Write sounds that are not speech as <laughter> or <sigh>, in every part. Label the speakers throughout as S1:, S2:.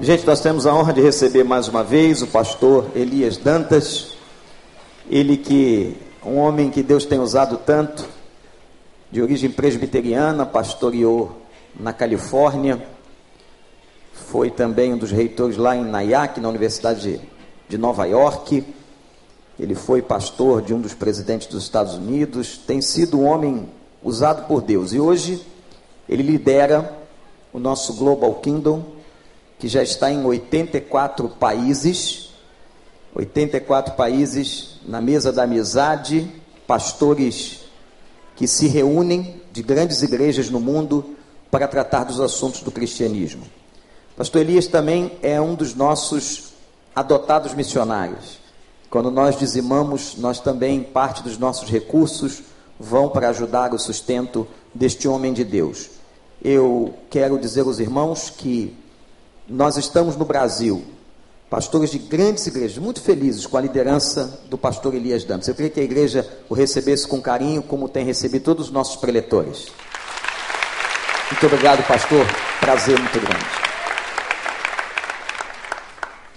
S1: Gente, nós temos a honra de receber mais uma vez o pastor Elias Dantas, ele que um homem que Deus tem usado tanto, de origem presbiteriana, pastoreou na Califórnia, foi também um dos reitores lá em Nyack, na Universidade de Nova York. Ele foi pastor de um dos presidentes dos Estados Unidos, tem sido um homem usado por Deus e hoje ele lidera o nosso Global Kingdom, que já está em 84 países, 84 países na mesa da amizade, pastores que se reúnem de grandes igrejas no mundo para tratar dos assuntos do cristianismo. Pastor Elias também é um dos nossos adotados missionários. Quando nós dizimamos, nós também, parte dos nossos recursos vão para ajudar o sustento deste homem de Deus. Eu quero dizer aos irmãos que nós estamos no Brasil, pastores de grandes igrejas, muito felizes com a liderança do pastor Elias Dantas. Eu queria que a igreja o recebesse com carinho, como tem recebido todos os nossos preletores. Muito obrigado, pastor. Prazer muito grande.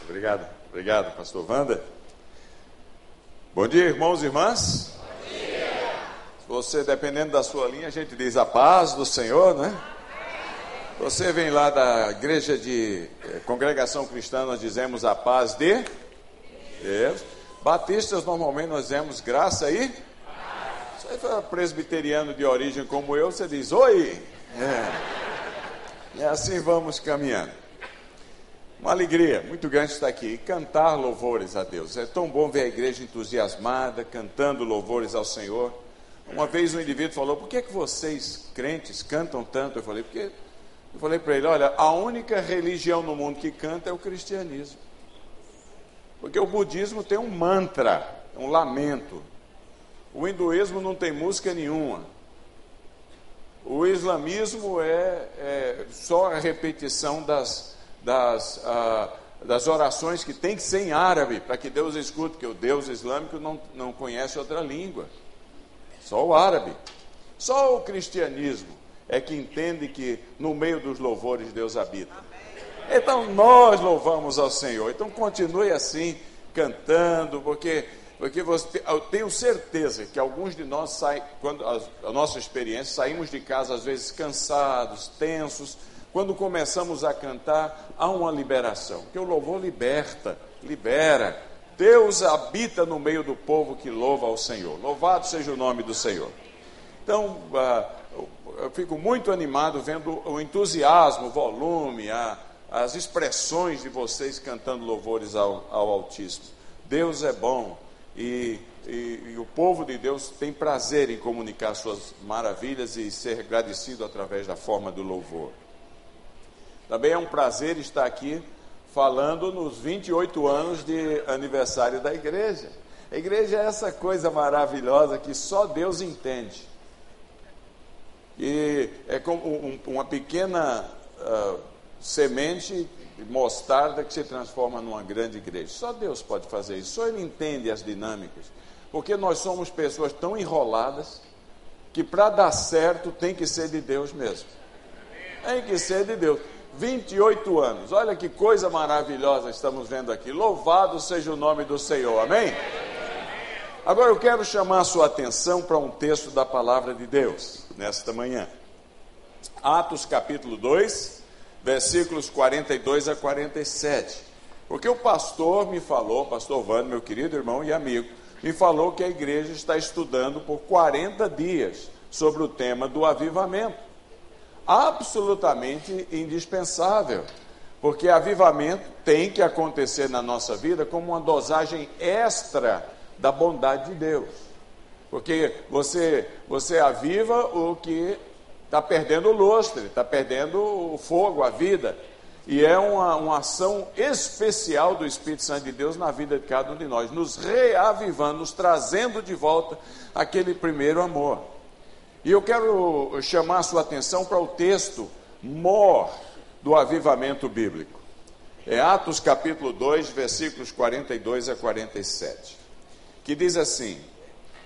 S2: Obrigado, obrigado, pastor Wander. Bom dia, irmãos e irmãs. Bom dia. Você, dependendo da sua linha, a gente diz a paz do Senhor, né? Você vem lá da igreja de eh, congregação cristã, nós dizemos a paz de Deus. Batistas, normalmente nós dizemos graça e. Se você for presbiteriano de origem como eu, você diz oi. É. E assim vamos caminhando. Uma alegria muito grande estar aqui e cantar louvores a Deus. É tão bom ver a igreja entusiasmada, cantando louvores ao Senhor. Uma vez um indivíduo falou: Por que, é que vocês, crentes, cantam tanto? Eu falei: Porque eu falei para ele: olha, a única religião no mundo que canta é o cristianismo. Porque o budismo tem um mantra, um lamento. O hinduísmo não tem música nenhuma. O islamismo é, é só a repetição das, das, ah, das orações que tem que ser em árabe, para que Deus escute, porque o Deus islâmico não, não conhece outra língua. Só o árabe. Só o cristianismo é que entende que no meio dos louvores Deus habita. Então nós louvamos ao Senhor. Então continue assim, cantando, porque, porque você, eu tenho certeza que alguns de nós saem, quando a, a nossa experiência, saímos de casa às vezes cansados, tensos. Quando começamos a cantar, há uma liberação, porque o louvor liberta, libera. Deus habita no meio do povo que louva ao Senhor. Louvado seja o nome do Senhor. Então, uh, eu fico muito animado vendo o entusiasmo, o volume, a, as expressões de vocês cantando louvores ao, ao Altíssimo. Deus é bom e, e, e, o povo de Deus tem prazer em comunicar suas maravilhas e ser agradecido através da forma do louvor. Também é um prazer estar aqui falando nos 28 anos de aniversário da igreja. A igreja é essa coisa maravilhosa que só Deus entende. E é como um, uma pequena uh, semente mostarda que se transforma numa grande igreja. Só Deus pode fazer isso, só Ele entende as dinâmicas. Porque nós somos pessoas tão enroladas que para dar certo tem que ser de Deus mesmo. Tem que ser de Deus. 28 anos, olha que coisa maravilhosa estamos vendo aqui. Louvado seja o nome do Senhor, amém? Agora eu quero chamar a sua atenção para um texto da palavra de Deus nesta manhã. Atos capítulo 2, versículos 42 a 47. Porque o pastor me falou, pastor Vando, meu querido irmão e amigo, me falou que a igreja está estudando por 40 dias sobre o tema do avivamento. Absolutamente indispensável, porque avivamento tem que acontecer na nossa vida como uma dosagem extra da bondade de Deus. Porque você, você aviva o que está perdendo o lustre, está perdendo o fogo, a vida. E é uma, uma ação especial do Espírito Santo de Deus na vida de cada um de nós, nos reavivando, nos trazendo de volta aquele primeiro amor. E eu quero chamar a sua atenção para o texto mor do avivamento bíblico. É Atos capítulo 2, versículos 42 a 47, que diz assim: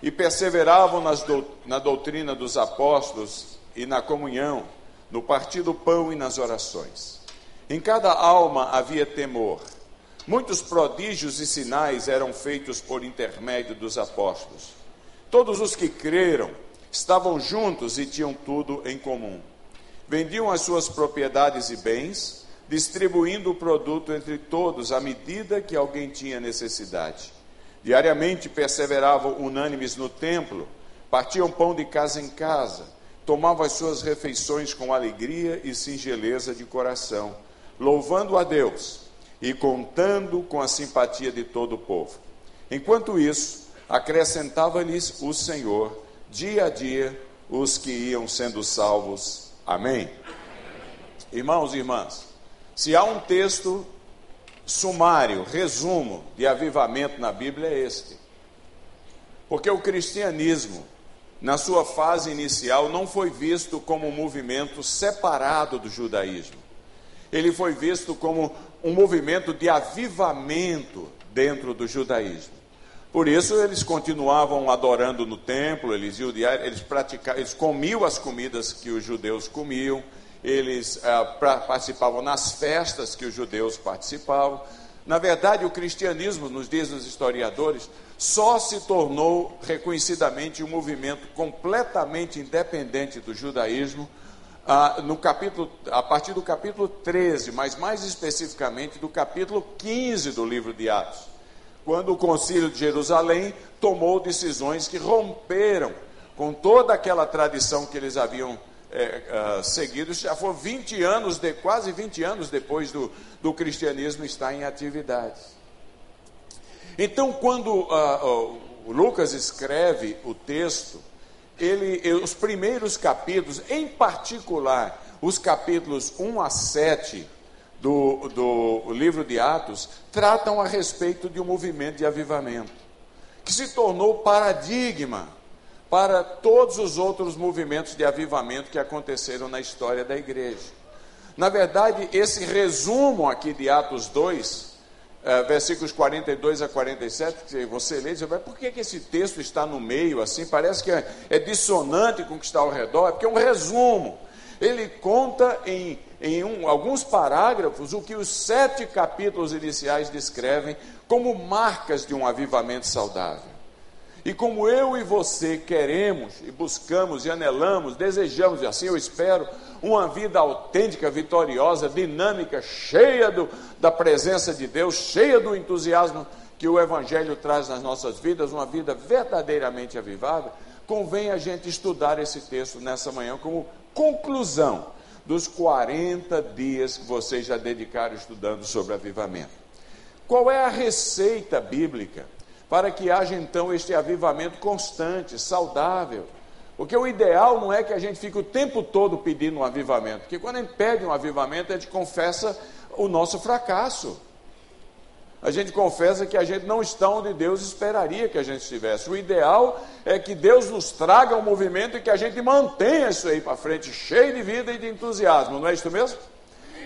S2: e perseveravam do, na doutrina dos apóstolos e na comunhão, no partir do pão e nas orações. Em cada alma havia temor. Muitos prodígios e sinais eram feitos por intermédio dos apóstolos. Todos os que creram estavam juntos e tinham tudo em comum. Vendiam as suas propriedades e bens, distribuindo o produto entre todos à medida que alguém tinha necessidade. Diariamente perseveravam unânimes no templo, partiam pão de casa em casa, tomavam as suas refeições com alegria e singeleza de coração louvando a Deus e contando com a simpatia de todo o povo. Enquanto isso, acrescentava-lhes o Senhor, dia a dia, os que iam sendo salvos. Amém. Irmãos e irmãs, se há um texto sumário, resumo de avivamento na Bíblia, é este. Porque o cristianismo, na sua fase inicial, não foi visto como um movimento separado do judaísmo ele foi visto como um movimento de avivamento dentro do judaísmo. Por isso eles continuavam adorando no templo, eles, eles, praticavam, eles comiam as comidas que os judeus comiam, eles ah, pra, participavam nas festas que os judeus participavam. Na verdade, o cristianismo, nos dias dos historiadores, só se tornou reconhecidamente um movimento completamente independente do judaísmo ah, no capítulo, a partir do capítulo 13, mas mais especificamente do capítulo 15 do livro de Atos, quando o concílio de Jerusalém tomou decisões que romperam com toda aquela tradição que eles haviam é, uh, seguido. Já foi 20 anos, de, quase 20 anos depois do, do cristianismo estar em atividade. Então, quando uh, uh, Lucas escreve o texto, ele, os primeiros capítulos, em particular os capítulos 1 a 7 do, do livro de Atos, tratam a respeito de um movimento de avivamento, que se tornou paradigma para todos os outros movimentos de avivamento que aconteceram na história da igreja. Na verdade, esse resumo aqui de Atos 2 é, versículos 42 a 47, que você lê e diz, por que, que esse texto está no meio assim? Parece que é, é dissonante com o que está ao redor, é porque é um resumo. Ele conta em, em um, alguns parágrafos o que os sete capítulos iniciais descrevem como marcas de um avivamento saudável. E como eu e você queremos e buscamos e anelamos, desejamos, e assim eu espero, uma vida autêntica, vitoriosa, dinâmica, cheia do, da presença de Deus, cheia do entusiasmo que o Evangelho traz nas nossas vidas, uma vida verdadeiramente avivada, convém a gente estudar esse texto nessa manhã como conclusão dos 40 dias que vocês já dedicaram estudando sobre avivamento. Qual é a receita bíblica para que haja então este avivamento constante, saudável? Porque o ideal não é que a gente fique o tempo todo pedindo um avivamento, porque quando a gente pede um avivamento, a gente confessa o nosso fracasso. A gente confessa que a gente não está onde Deus esperaria que a gente estivesse. O ideal é que Deus nos traga um movimento e que a gente mantenha isso aí para frente, cheio de vida e de entusiasmo, não é isso mesmo?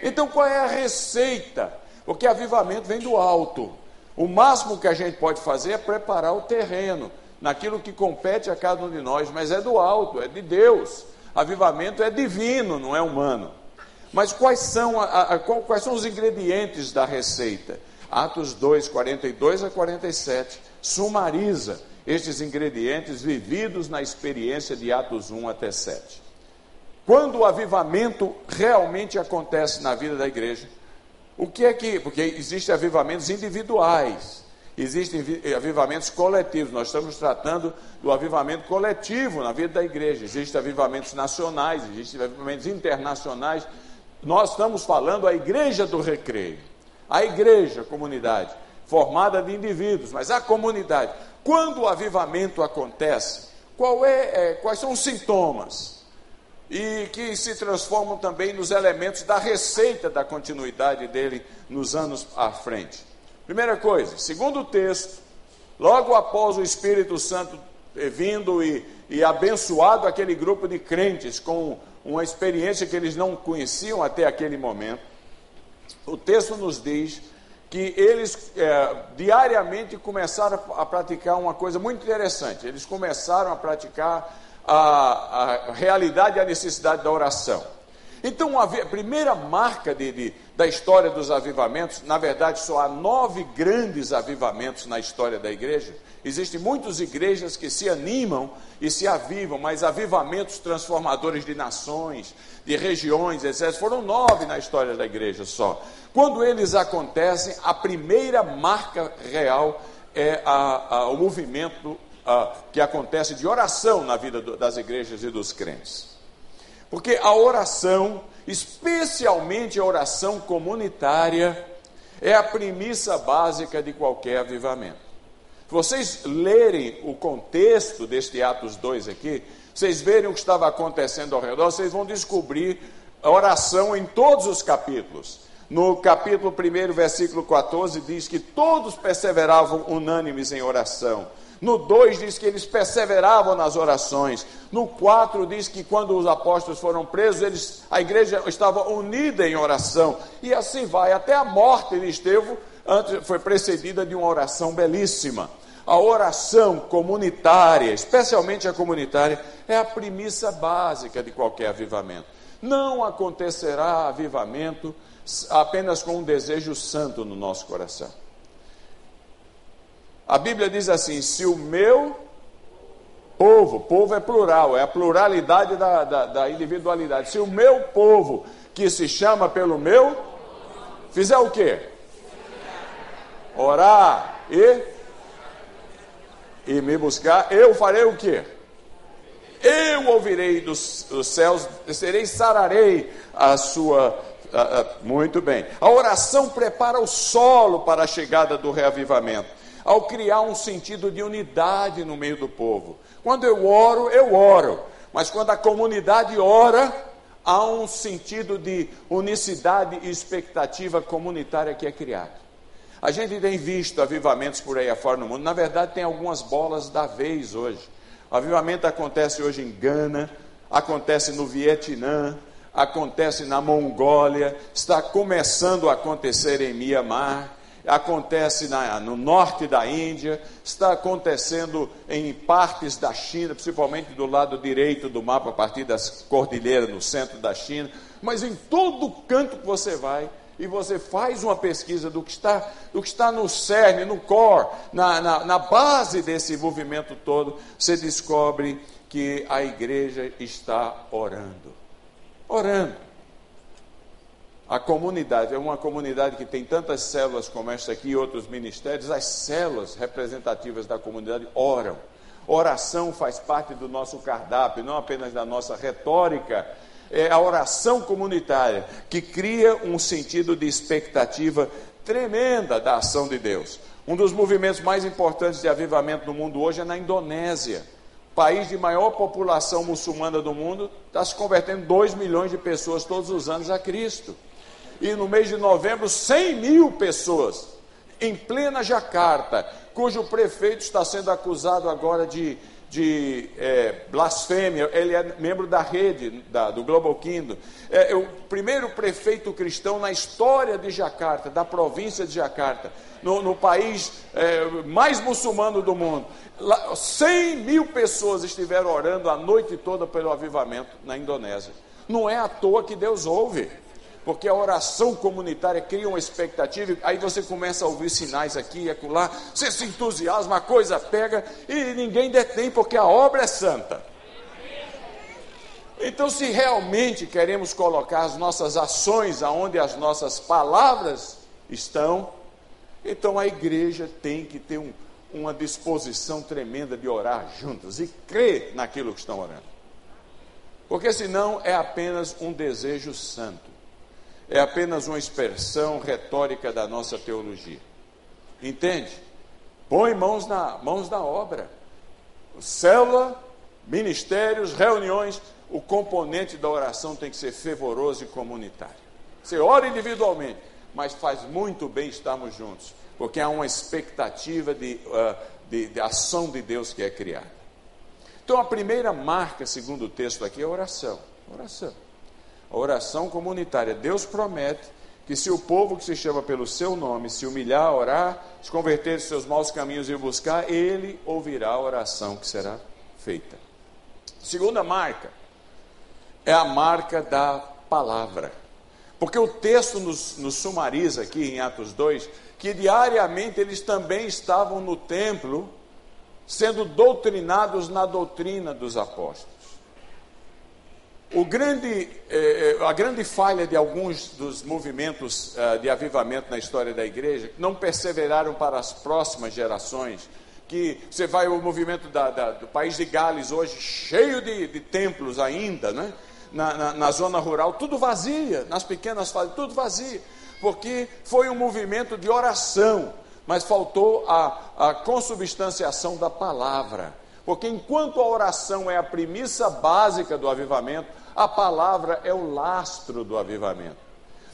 S2: Então qual é a receita? Porque avivamento vem do alto. O máximo que a gente pode fazer é preparar o terreno naquilo que compete a cada um de nós, mas é do alto, é de Deus. Avivamento é divino, não é humano. Mas quais são, a, a, quais são os ingredientes da receita? Atos 2, 42 a 47, sumariza estes ingredientes vividos na experiência de Atos 1 até 7. Quando o avivamento realmente acontece na vida da igreja, o que é que. Porque existem avivamentos individuais, existem avivamentos coletivos. Nós estamos tratando do avivamento coletivo na vida da igreja. Existem avivamentos nacionais, existem avivamentos internacionais. Nós estamos falando a igreja do recreio, a igreja, comunidade, formada de indivíduos, mas a comunidade. Quando o avivamento acontece, é, é, quais são os sintomas? E que se transformam também nos elementos da receita da continuidade dele nos anos à frente. Primeira coisa, segundo o texto, logo após o Espírito Santo vindo e, e abençoado aquele grupo de crentes com uma experiência que eles não conheciam até aquele momento, o texto nos diz que eles é, diariamente começaram a praticar uma coisa muito interessante. Eles começaram a praticar a, a realidade e a necessidade da oração. Então, a primeira marca de, de, da história dos avivamentos, na verdade só há nove grandes avivamentos na história da igreja. Existem muitas igrejas que se animam e se avivam, mas avivamentos transformadores de nações, de regiões, etc., foram nove na história da igreja só. Quando eles acontecem, a primeira marca real é a, a, o movimento que acontece de oração na vida do, das igrejas e dos crentes. Porque a oração especialmente a oração comunitária, é a premissa básica de qualquer avivamento. Se vocês lerem o contexto deste Atos 2 aqui, vocês verem o que estava acontecendo ao redor, vocês vão descobrir a oração em todos os capítulos. No capítulo 1, versículo 14, diz que todos perseveravam unânimes em oração. No 2 diz que eles perseveravam nas orações. No 4 diz que quando os apóstolos foram presos, eles, a igreja estava unida em oração. E assim vai. Até a morte de Estevão antes, foi precedida de uma oração belíssima. A oração comunitária, especialmente a comunitária, é a premissa básica de qualquer avivamento. Não acontecerá avivamento apenas com um desejo santo no nosso coração. A Bíblia diz assim: se o meu povo, povo é plural, é a pluralidade da, da, da individualidade. Se o meu povo, que se chama pelo meu, fizer o quê? Orar e, e me buscar, eu farei o quê? Eu ouvirei dos, dos céus, serei sararei a sua muito bem. A oração prepara o solo para a chegada do reavivamento ao criar um sentido de unidade no meio do povo. Quando eu oro, eu oro, mas quando a comunidade ora, há um sentido de unicidade e expectativa comunitária que é criado. A gente tem visto avivamentos por aí afora no mundo, na verdade, tem algumas bolas da vez hoje. O avivamento acontece hoje em Gana, acontece no Vietnã, acontece na Mongólia, está começando a acontecer em Mianmar acontece na, no norte da Índia, está acontecendo em partes da China, principalmente do lado direito do mapa, a partir das cordilheiras no centro da China, mas em todo canto que você vai, e você faz uma pesquisa do que está, do que está no cerne, no core, na, na, na base desse movimento todo, você descobre que a igreja está orando. Orando. A comunidade é uma comunidade que tem tantas células como esta aqui e outros ministérios. As células representativas da comunidade oram. Oração faz parte do nosso cardápio, não apenas da nossa retórica. É a oração comunitária que cria um sentido de expectativa tremenda da ação de Deus. Um dos movimentos mais importantes de avivamento no mundo hoje é na Indonésia. País de maior população muçulmana do mundo, está se convertendo 2 milhões de pessoas todos os anos a Cristo e no mês de novembro 100 mil pessoas em plena Jacarta, cujo prefeito está sendo acusado agora de, de é, blasfêmia. Ele é membro da rede da, do Global Kingdom. É, é, o primeiro prefeito cristão na história de Jacarta, da província de Jacarta, no, no país é, mais muçulmano do mundo. Lá, 100 mil pessoas estiveram orando a noite toda pelo avivamento na Indonésia. Não é à toa que Deus ouve porque a oração comunitária cria uma expectativa, aí você começa a ouvir sinais aqui e acolá, você se entusiasma, a coisa pega e ninguém detém, porque a obra é santa. Então, se realmente queremos colocar as nossas ações aonde as nossas palavras estão, então a igreja tem que ter um, uma disposição tremenda de orar juntos e crer naquilo que estão orando. Porque senão é apenas um desejo santo é apenas uma expressão retórica da nossa teologia. Entende? Põe mãos na, mãos na obra. Célula, ministérios, reuniões, o componente da oração tem que ser fervoroso e comunitário. Você ora individualmente, mas faz muito bem estarmos juntos, porque há uma expectativa de, uh, de, de ação de Deus que é criada. Então, a primeira marca, segundo o texto aqui, é oração. Oração a oração comunitária. Deus promete que se o povo que se chama pelo seu nome se humilhar, orar, se converter de seus maus caminhos e buscar, ele ouvirá a oração que será feita. Segunda marca é a marca da palavra. Porque o texto nos, nos sumariza aqui em Atos 2 que diariamente eles também estavam no templo sendo doutrinados na doutrina dos apóstolos. Grande, eh, eh, a grande falha de alguns dos movimentos eh, de avivamento na história da igreja, que não perseveraram para as próximas gerações, que você vai o movimento da, da, do país de Gales hoje, cheio de, de templos ainda, né? Na, na, na, zona rural, tudo vazia, nas pequenas fases, tudo vazio, porque foi um movimento de oração, mas faltou a, a consubstanciação da palavra. Porque enquanto a oração é a premissa básica do avivamento, a palavra é o lastro do avivamento.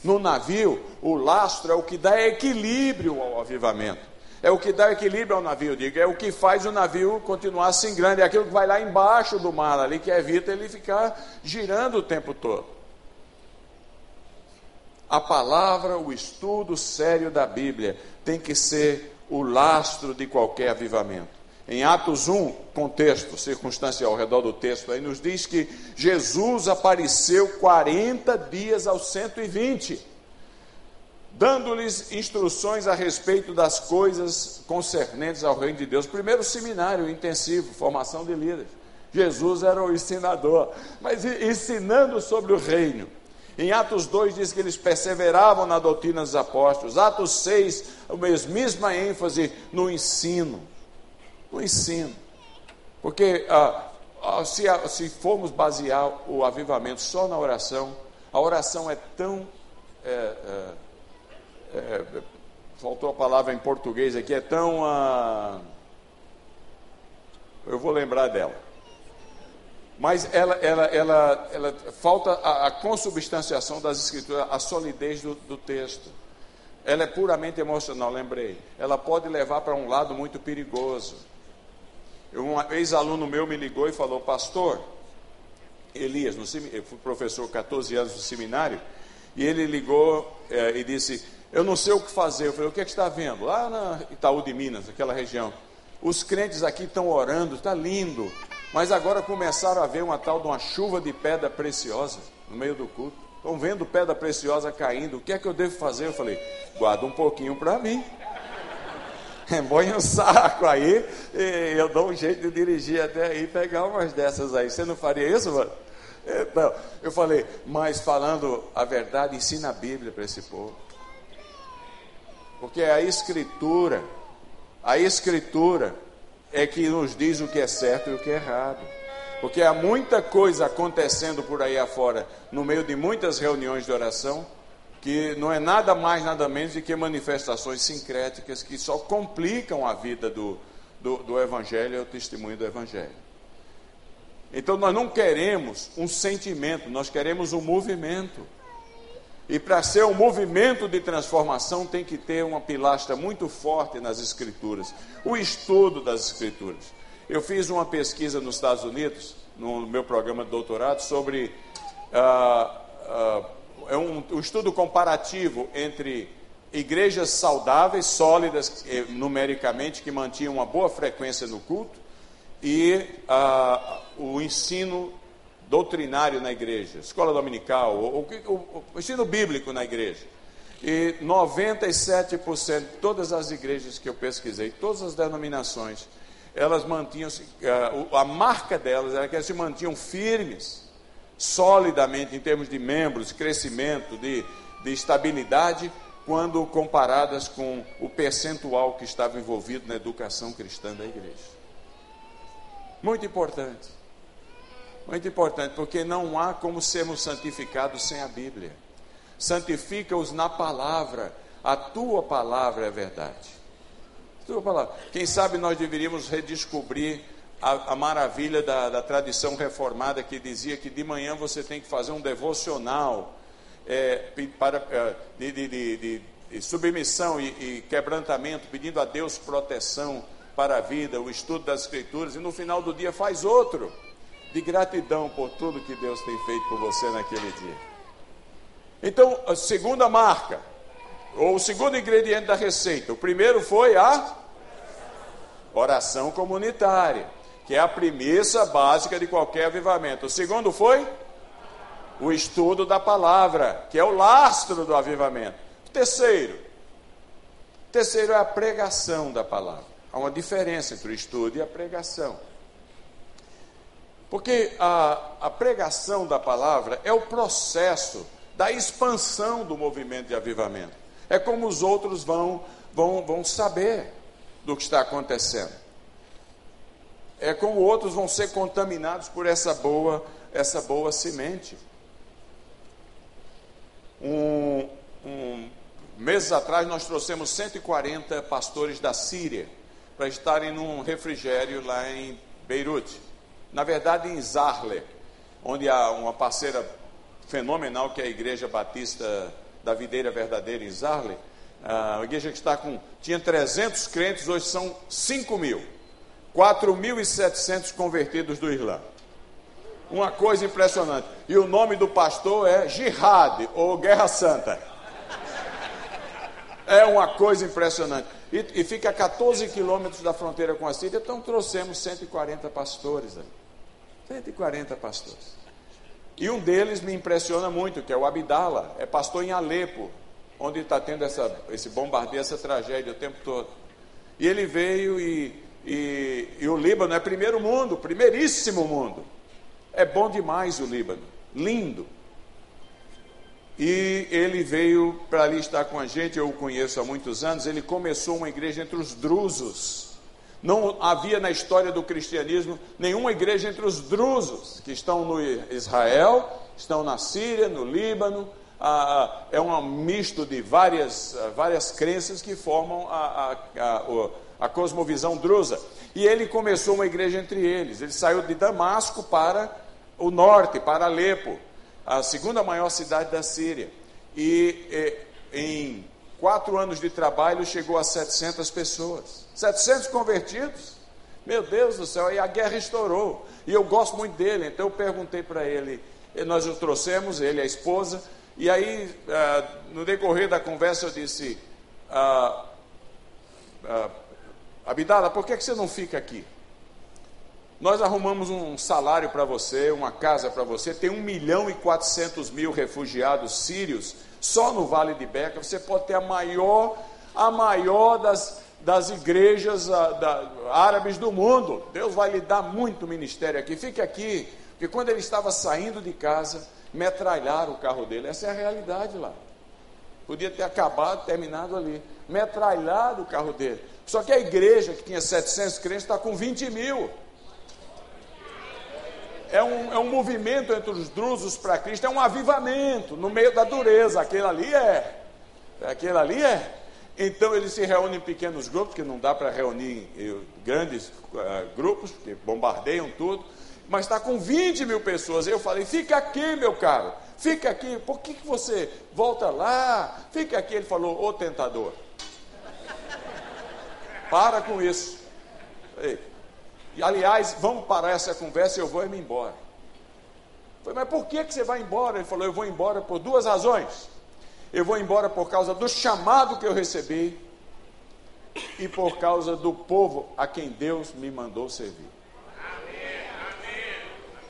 S2: No navio, o lastro é o que dá equilíbrio ao avivamento. É o que dá equilíbrio ao navio, digo, é o que faz o navio continuar assim grande, é aquilo que vai lá embaixo do mar ali, que evita ele ficar girando o tempo todo. A palavra, o estudo sério da Bíblia tem que ser o lastro de qualquer avivamento. Em Atos 1, contexto, circunstância ao redor do texto, aí nos diz que Jesus apareceu 40 dias aos 120, dando-lhes instruções a respeito das coisas concernentes ao reino de Deus. Primeiro seminário intensivo, formação de líderes. Jesus era o ensinador, mas ensinando sobre o reino. Em Atos 2 diz que eles perseveravam na doutrina dos apóstolos. Atos 6, a mesma ênfase no ensino. No ensino. Porque ah, ah, se, ah, se formos basear o avivamento só na oração, a oração é tão. É, é, é, faltou a palavra em português aqui, é tão. Ah, eu vou lembrar dela mas ela, ela, ela, ela falta a, a consubstanciação das escrituras, a solidez do, do texto. Ela é puramente emocional, lembrei. Ela pode levar para um lado muito perigoso. Um ex-aluno meu me ligou e falou, pastor, Elias, eu fui professor 14 anos no seminário, e ele ligou é, e disse, eu não sei o que fazer. Eu falei, o que, é que está vendo? Lá na Itaú de Minas, aquela região. Os crentes aqui estão orando, está lindo. Mas agora começaram a ver uma tal de uma chuva de pedra preciosa no meio do culto. Estão vendo pedra preciosa caindo. O que é que eu devo fazer? Eu falei, guarda um pouquinho para mim. <laughs> Põe um saco aí e eu dou um jeito de dirigir até aí e pegar umas dessas aí. Você não faria isso, mano? Não, eu falei, mas falando a verdade, ensina a Bíblia para esse povo. Porque a Escritura, a Escritura é que nos diz o que é certo e o que é errado. Porque há muita coisa acontecendo por aí afora, no meio de muitas reuniões de oração, que não é nada mais, nada menos do que manifestações sincréticas que só complicam a vida do, do, do Evangelho e o testemunho do Evangelho. Então nós não queremos um sentimento, nós queremos um movimento. E para ser um movimento de transformação tem que ter uma pilastra muito forte nas escrituras, o estudo das escrituras. Eu fiz uma pesquisa nos Estados Unidos, no meu programa de doutorado, sobre uh, uh, é um, um, estudo comparativo entre igrejas saudáveis, sólidas eh, numericamente, que mantinham uma boa frequência no culto, e uh, o ensino doutrinário na igreja, escola dominical, o, o, o ensino bíblico na igreja. E 97% de todas as igrejas que eu pesquisei, todas as denominações, elas mantinham-se, eh, a marca delas era que elas se mantinham firmes, solidamente em termos de membros, crescimento, de, de estabilidade, quando comparadas com o percentual que estava envolvido na educação cristã da igreja. Muito importante. Muito importante, porque não há como sermos santificados sem a Bíblia. Santifica-os na palavra, a tua palavra é verdade. tua palavra. Quem sabe nós deveríamos redescobrir a, a maravilha da, da, tradição reformada que dizia que de manhã você tem que fazer um devocional é, para, é, de, de, de, de, submissão e, e quebrantamento, pedindo a Deus proteção para a vida, o estudo das Escrituras, e no final do dia faz outro de gratidão por tudo que Deus tem feito por você naquele dia. Então, a segunda marca, ou o segundo ingrediente da receita, o primeiro foi a oração comunitária, que é a premissa básica de qualquer avivamento. O segundo foi o estudo da palavra, que é o lastro do avivamento. Terceiro, terceiro é a pregação da palavra. Há uma diferença entre o estudo e a pregação. Porque a, a pregação da palavra é o processo da expansão do movimento de avivamento. É como os outros vão, vão, vão saber do que está acontecendo. É como outros vão ser contaminados por essa boa, essa boa semente. Um, um, meses atrás nós trouxemos 140 pastores da Síria para estarem num refrigério lá em Beirute. Na verdade, em Zarle, onde há uma parceira fenomenal que é a Igreja Batista da Videira Verdadeira em Zarle. A igreja que está com. tinha 300 crentes, hoje são 5 mil. 4.700 convertidos do Islã. Uma coisa impressionante. E o nome do pastor é Jihad, ou Guerra Santa. É uma coisa impressionante. E, e fica a 14 quilômetros da fronteira com a Síria, então trouxemos 140 pastores ali. 140 pastores. E um deles me impressiona muito, que é o Abdala, é pastor em Alepo, onde está tendo essa, esse bombardeio, essa tragédia o tempo todo. E ele veio e, e, e o Líbano é primeiro mundo, primeiríssimo mundo. É bom demais o Líbano, lindo. E ele veio para ali estar com a gente, eu o conheço há muitos anos. Ele começou uma igreja entre os drusos. Não havia na história do cristianismo nenhuma igreja entre os drusos, que estão no Israel, estão na Síria, no Líbano. Ah, é um misto de várias, várias crenças que formam a, a, a, a cosmovisão drusa. E ele começou uma igreja entre eles. Ele saiu de Damasco para o norte, para Alepo, a segunda maior cidade da Síria. E, e em quatro anos de trabalho chegou a 700 pessoas. 700 convertidos. Meu Deus do céu, e a guerra estourou. E eu gosto muito dele, então eu perguntei para ele, nós o trouxemos, ele e a esposa, e aí, ah, no decorrer da conversa, eu disse: ah, ah, Abdala, por que, que você não fica aqui? Nós arrumamos um salário para você, uma casa para você, tem 1 milhão e 400 mil refugiados sírios só no Vale de Beca. Você pode ter a maior, a maior das, das igrejas a, da, árabes do mundo. Deus vai lhe dar muito ministério aqui. Fique aqui, porque quando ele estava saindo de casa, metralharam o carro dele. Essa é a realidade lá. Podia ter acabado, terminado ali. Metralhado o carro dele. Só que a igreja, que tinha 700 crentes, está com 20 mil. É um, é um movimento entre os drusos para Cristo, é um avivamento no meio da dureza. Aquele ali é. Aquele ali é. Então eles se reúnem em pequenos grupos, que não dá para reunir grandes uh, grupos, porque bombardeiam tudo, mas está com 20 mil pessoas. Eu falei: fica aqui, meu caro, fica aqui, por que, que você volta lá? Fica aqui. Ele falou: ô tentador, para com isso. E, aliás, vamos parar essa conversa e eu vou me embora. falei, mas por que, que você vai embora? Ele falou: eu vou embora por duas razões. Eu vou embora por causa do chamado que eu recebi e por causa do povo a quem Deus me mandou servir.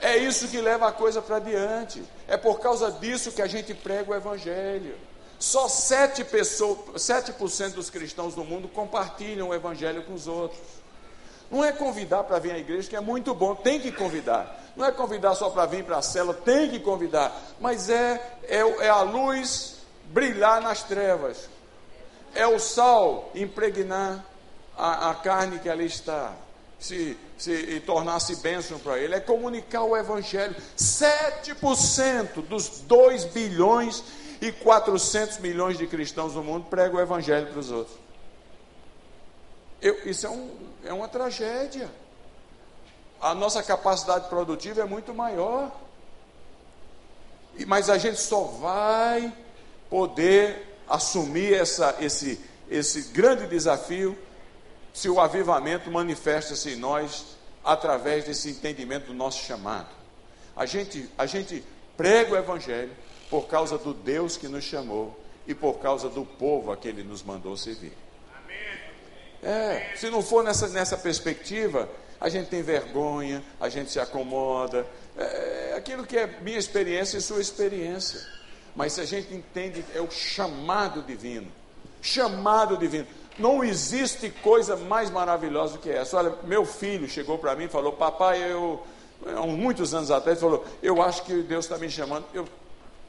S2: É isso que leva a coisa para diante. É por causa disso que a gente prega o Evangelho. Só 7%, pessoas, 7 dos cristãos do mundo compartilham o Evangelho com os outros. Não é convidar para vir à igreja, que é muito bom, tem que convidar. Não é convidar só para vir para a cela, tem que convidar. Mas é, é, é a luz brilhar nas trevas. É o sal impregnar a, a carne que ali está. Se, se, e tornar-se bênção para ele, é comunicar o Evangelho. 7% dos 2 bilhões e 400 milhões de cristãos no mundo pregam o Evangelho para os outros. Eu, isso é, um, é uma tragédia. A nossa capacidade produtiva é muito maior. Mas a gente só vai poder assumir essa, esse, esse grande desafio se o avivamento manifesta-se em nós através desse entendimento do nosso chamado. A gente, a gente prega o Evangelho por causa do Deus que nos chamou e por causa do povo a que Ele nos mandou servir. É, se não for nessa, nessa perspectiva, a gente tem vergonha, a gente se acomoda. É, é aquilo que é minha experiência e sua experiência. Mas se a gente entende, é o chamado divino. Chamado divino. Não existe coisa mais maravilhosa do que essa. Olha, meu filho chegou para mim e falou: Papai, eu, há muitos anos atrás, falou: Eu acho que Deus está me chamando. Eu,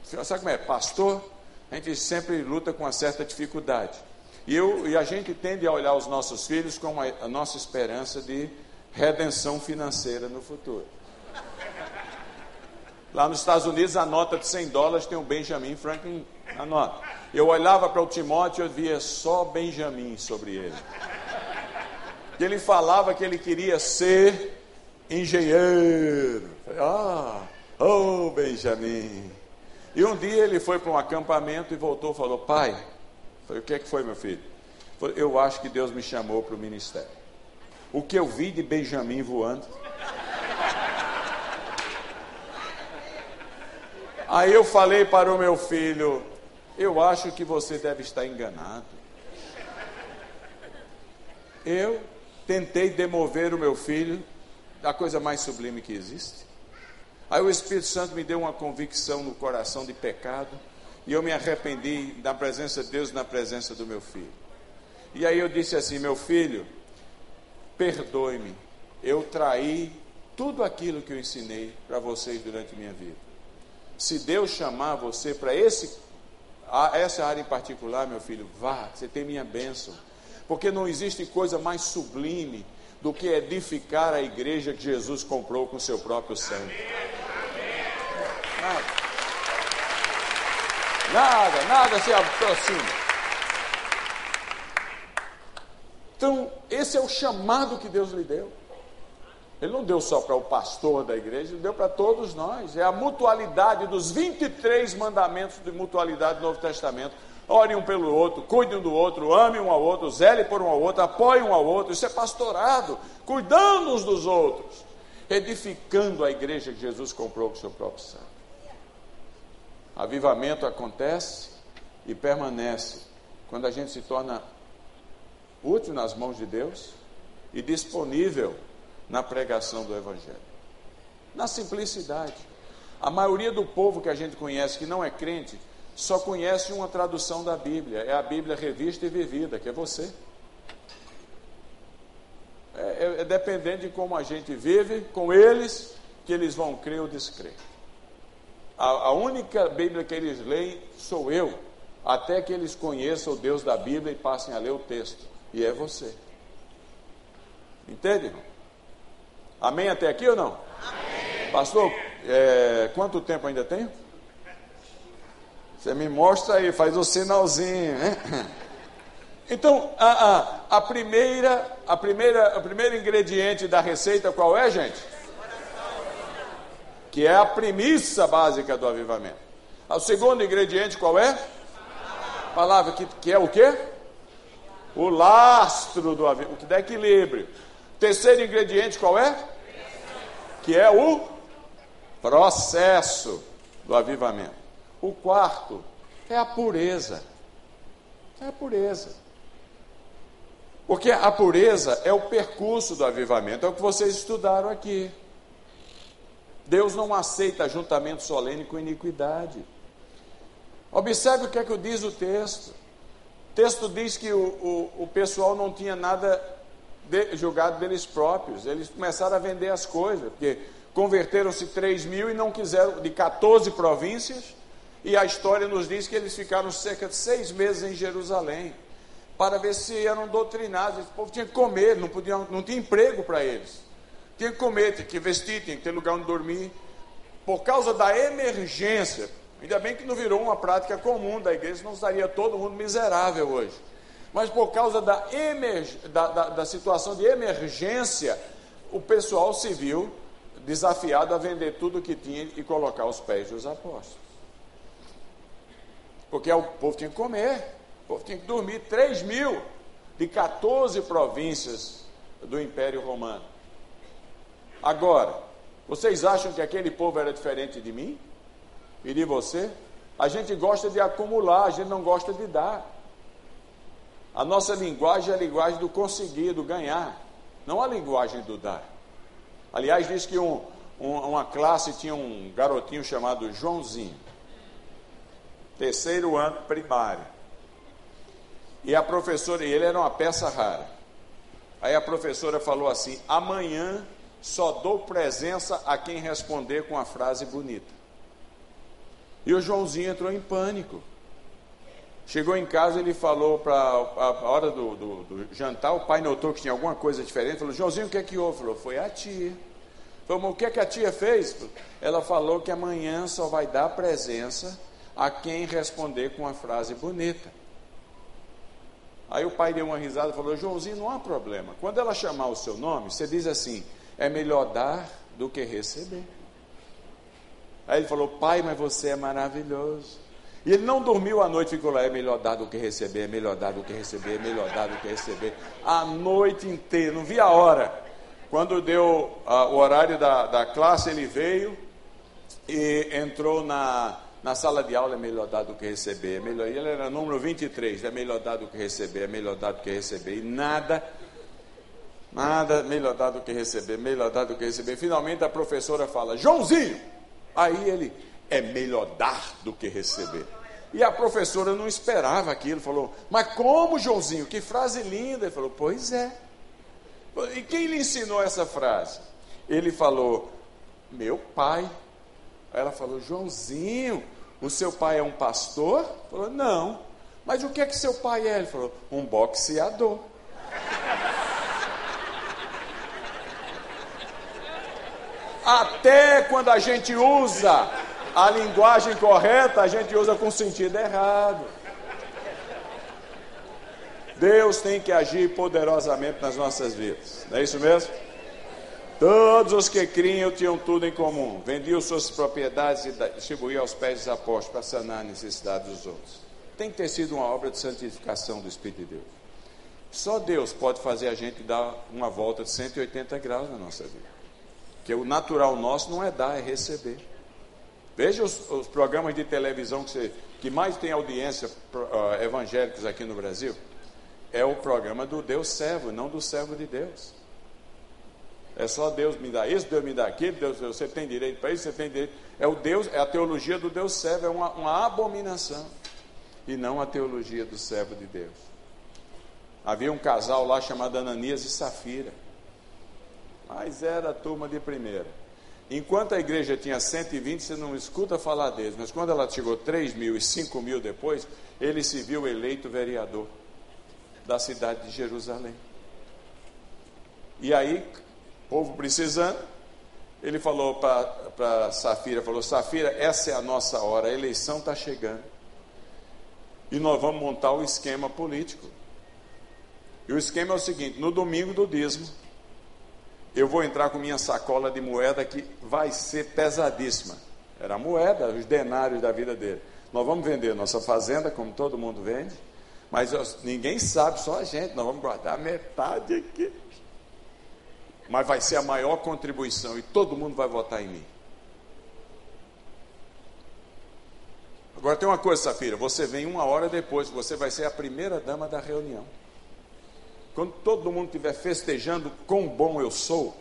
S2: sabe como é? Pastor, a gente sempre luta com uma certa dificuldade. E, eu, e a gente tende a olhar os nossos filhos com a, nossa esperança de redenção financeira no futuro. Lá nos Estados Unidos, a nota de 100 dólares tem o Benjamin Franklin na nota. Eu olhava para o Timóteo e via só Benjamin sobre ele. E ele falava que ele queria ser engenheiro. Ah, oh Benjamin. E um dia ele foi para um acampamento e voltou e falou: Pai, falei, o que é que foi, meu filho? Falei, eu acho que Deus me chamou para o ministério. O que eu vi de Benjamin voando. Aí eu falei para o meu filho: Eu acho que você deve estar enganado. Eu tentei demover o meu filho da coisa mais sublime que existe. Aí o Espírito Santo me deu uma convicção no coração de pecado, e eu me arrependi na presença de Deus, na presença do meu filho. E aí eu disse assim: Meu filho, perdoe-me, eu traí tudo aquilo que eu ensinei para vocês durante minha vida. Se Deus chamar você para esse essa área em particular, meu filho, vá, você tem minha bênção. Porque não existe coisa mais sublime do que edificar a igreja que Jesus comprou com seu próprio sangue. Nada. Nada, nada se aproxima. Então, esse é o chamado que Deus lhe deu. Ele não deu só para o pastor da igreja, ele deu para todos nós. É a mutualidade dos 23 mandamentos de mutualidade do Novo Testamento. Ore um pelo outro, cuide um do outro, ame um ao outro, zele por um ao outro, apoie um ao outro. Isso é pastorado, cuidando uns dos outros, edificando a igreja que Jesus comprou com o seu próprio sangue. Avivamento acontece e permanece quando a gente se torna útil nas mãos de Deus e disponível na pregação do Evangelho. Na simplicidade. A maioria do povo que a gente conhece que não é crente só conhece uma tradução da Bíblia, é a Bíblia revista e vivida, que é você. É, é, é dependente de como a gente vive com eles que eles vão crer ou descrer. A, a única Bíblia que eles leem sou eu, até que eles conheçam o Deus da Bíblia e passem a ler o texto. E é você. Entende? Amém até aqui ou não? Amém. Pastor, é, quanto tempo ainda tenho? Você me mostra aí, faz o um sinalzinho, né? <laughs> Então, a, a, a, primeira, a primeira, o primeiro ingrediente da receita qual é, gente? Que é a premissa básica do avivamento. O segundo ingrediente qual é? Palavra que, que é o quê? O lastro do avivamento, o que dá equilíbrio. Terceiro ingrediente qual é? que é o processo do avivamento. O quarto é a pureza. É a pureza. Porque a pureza é o percurso do avivamento, é o que vocês estudaram aqui. Deus não aceita ajuntamento solene com iniquidade. Observe o que é que diz o texto. O texto diz que o, o, o pessoal não tinha nada de, julgado deles próprios. Eles começaram a vender as coisas, porque converteram-se 3 mil e não quiseram, de 14 províncias, e a história nos diz que eles ficaram cerca de seis meses em Jerusalém, para ver se eram doutrinados. O povo tinha que comer, não, podia, não tinha emprego para eles. Tinha que comer, tinha que vestir, tinha que ter lugar onde dormir. Por causa da emergência, ainda bem que não virou uma prática comum da igreja, não estaria todo mundo miserável hoje mas por causa da, da, da, da situação de emergência, o pessoal se viu desafiado a vender tudo o que tinha e colocar aos pés dos apóstolos. Porque o povo tinha que comer, o povo tinha que dormir. 3 mil de 14 províncias do Império Romano. Agora, vocês acham que aquele povo era diferente de mim e de você? A gente gosta de acumular, a gente não gosta de dar. A nossa linguagem é a linguagem do conseguir, do ganhar, não a linguagem do dar. Aliás, diz que um, uma classe tinha um garotinho chamado Joãozinho, terceiro ano primário. E a professora, e ele era uma peça rara. Aí a professora falou assim: amanhã só dou presença a quem responder com a frase bonita. E o Joãozinho entrou em pânico. Chegou em casa, ele falou para a hora do, do, do, jantar, o pai notou que tinha alguma coisa diferente, falou, Joãozinho, o que é que houve? Falou, foi a tia. Falou, o que é que a tia fez? Ela falou que amanhã só vai dar presença a quem responder com uma frase bonita. Aí o pai deu uma risada e falou, Joãozinho, não há problema. Quando ela chamar o seu nome, você diz assim, é melhor dar do que receber. Aí ele falou, pai, mas você é maravilhoso. E ele não dormiu a noite, ficou lá, é melhor dar do que receber, é melhor dar do que receber, é melhor dar do que receber. A noite inteira, não vi a hora. Quando deu uh, o horário da, da classe, ele veio e entrou na, na sala de aula, é melhor dar do que receber. É melhor, ele era número 23, é melhor dar do que receber, é melhor dar do que receber. E nada, nada, melhor dar do que receber, melhor dar do que receber. Finalmente a professora fala, Joãozinho! Aí ele, é melhor dar do que receber. E a professora não esperava aquilo, falou: Mas como, Joãozinho? Que frase linda! Ele falou: Pois é. E quem lhe ensinou essa frase? Ele falou: Meu pai. Ela falou: Joãozinho, o seu pai é um pastor? Ele falou: Não. Mas o que é que seu pai é? Ele falou: Um boxeador. Até quando a gente usa a linguagem correta a gente usa com sentido errado. Deus tem que agir poderosamente nas nossas vidas, não é isso mesmo? Todos os que criam tinham tudo em comum, vendiam suas propriedades e distribuíam aos pés dos apóstolos para sanar a necessidade dos outros. Tem que ter sido uma obra de santificação do Espírito de Deus. Só Deus pode fazer a gente dar uma volta de 180 graus na nossa vida. Porque o natural nosso não é dar, é receber. Veja os, os programas de televisão que, você, que mais tem audiência uh, evangélicos aqui no Brasil. É o programa do Deus servo, não do servo de Deus. É só Deus me dá isso, Deus me dá aquilo, Deus, você tem direito para isso, você tem direito. É o Deus, é a teologia do Deus servo, é uma, uma abominação. E não a teologia do servo de Deus. Havia um casal lá chamado Ananias e Safira. Mas era a turma de primeira. Enquanto a igreja tinha 120, você não escuta falar deles, mas quando ela chegou 3 mil e 5 mil depois, ele se viu eleito vereador da cidade de Jerusalém. E aí, povo precisando, ele falou para Safira, falou, Safira, essa é a nossa hora, a eleição está chegando. E nós vamos montar o um esquema político. E o esquema é o seguinte, no domingo do dízimo, eu vou entrar com minha sacola de moeda que vai ser pesadíssima. Era a moeda, os denários da vida dele. Nós vamos vender nossa fazenda, como todo mundo vende, mas ninguém sabe, só a gente. Nós vamos guardar metade aqui. Mas vai ser a maior contribuição e todo mundo vai votar em mim. Agora tem uma coisa, Safira: você vem uma hora depois, você vai ser a primeira dama da reunião. Quando todo mundo estiver festejando quão bom eu sou,